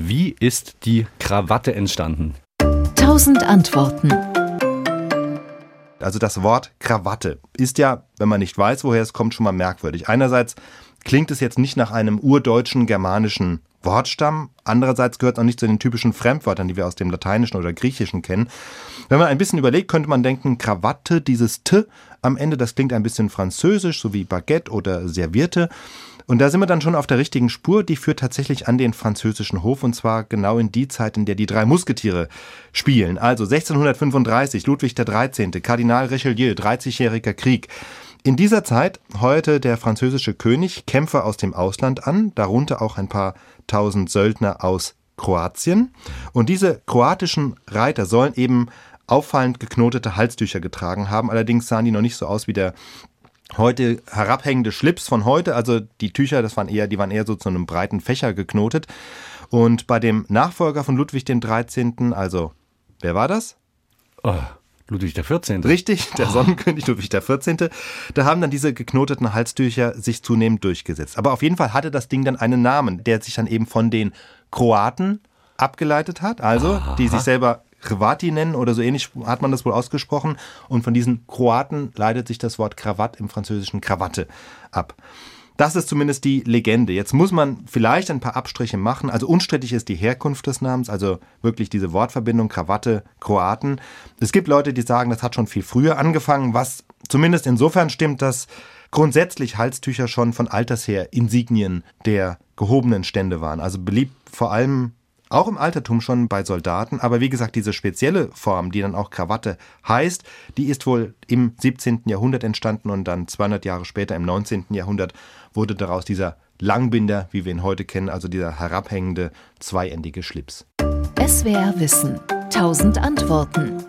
Wie ist die Krawatte entstanden? Tausend Antworten. Also das Wort Krawatte ist ja, wenn man nicht weiß, woher es kommt, schon mal merkwürdig. Einerseits klingt es jetzt nicht nach einem urdeutschen germanischen Wortstamm. Andererseits gehört es auch nicht zu den typischen Fremdwörtern, die wir aus dem Lateinischen oder Griechischen kennen. Wenn man ein bisschen überlegt, könnte man denken, Krawatte, dieses T am Ende, das klingt ein bisschen französisch, so wie Baguette oder Servierte. Und da sind wir dann schon auf der richtigen Spur. Die führt tatsächlich an den französischen Hof und zwar genau in die Zeit, in der die drei Musketiere spielen. Also 1635, Ludwig XIII., Kardinal Richelieu, 30-jähriger Krieg. In dieser Zeit heuerte der französische König Kämpfer aus dem Ausland an, darunter auch ein paar tausend Söldner aus Kroatien. Und diese kroatischen Reiter sollen eben auffallend geknotete Halstücher getragen haben. Allerdings sahen die noch nicht so aus wie der heute herabhängende Schlips von heute. Also die Tücher, das waren eher, die waren eher so zu einem breiten Fächer geknotet. Und bei dem Nachfolger von Ludwig 13., also wer war das? Oh, Ludwig der 14. Richtig, der Sonnenkönig Ludwig der 14. Da haben dann diese geknoteten Halstücher sich zunehmend durchgesetzt. Aber auf jeden Fall hatte das Ding dann einen Namen, der sich dann eben von den Kroaten abgeleitet hat, also Aha. die sich selber Hrvati nennen oder so ähnlich hat man das wohl ausgesprochen. Und von diesen Kroaten leitet sich das Wort Krawatt im französischen Krawatte ab. Das ist zumindest die Legende. Jetzt muss man vielleicht ein paar Abstriche machen. Also unstrittig ist die Herkunft des Namens, also wirklich diese Wortverbindung Krawatte, Kroaten. Es gibt Leute, die sagen, das hat schon viel früher angefangen, was zumindest insofern stimmt, dass grundsätzlich Halstücher schon von alters her Insignien der gehobenen Stände waren. Also beliebt vor allem auch im Altertum schon bei Soldaten, aber wie gesagt, diese spezielle Form, die dann auch Krawatte heißt, die ist wohl im 17. Jahrhundert entstanden und dann 200 Jahre später, im 19. Jahrhundert, wurde daraus dieser Langbinder, wie wir ihn heute kennen, also dieser herabhängende, zweiendige Schlips. SWR Wissen. Tausend Antworten.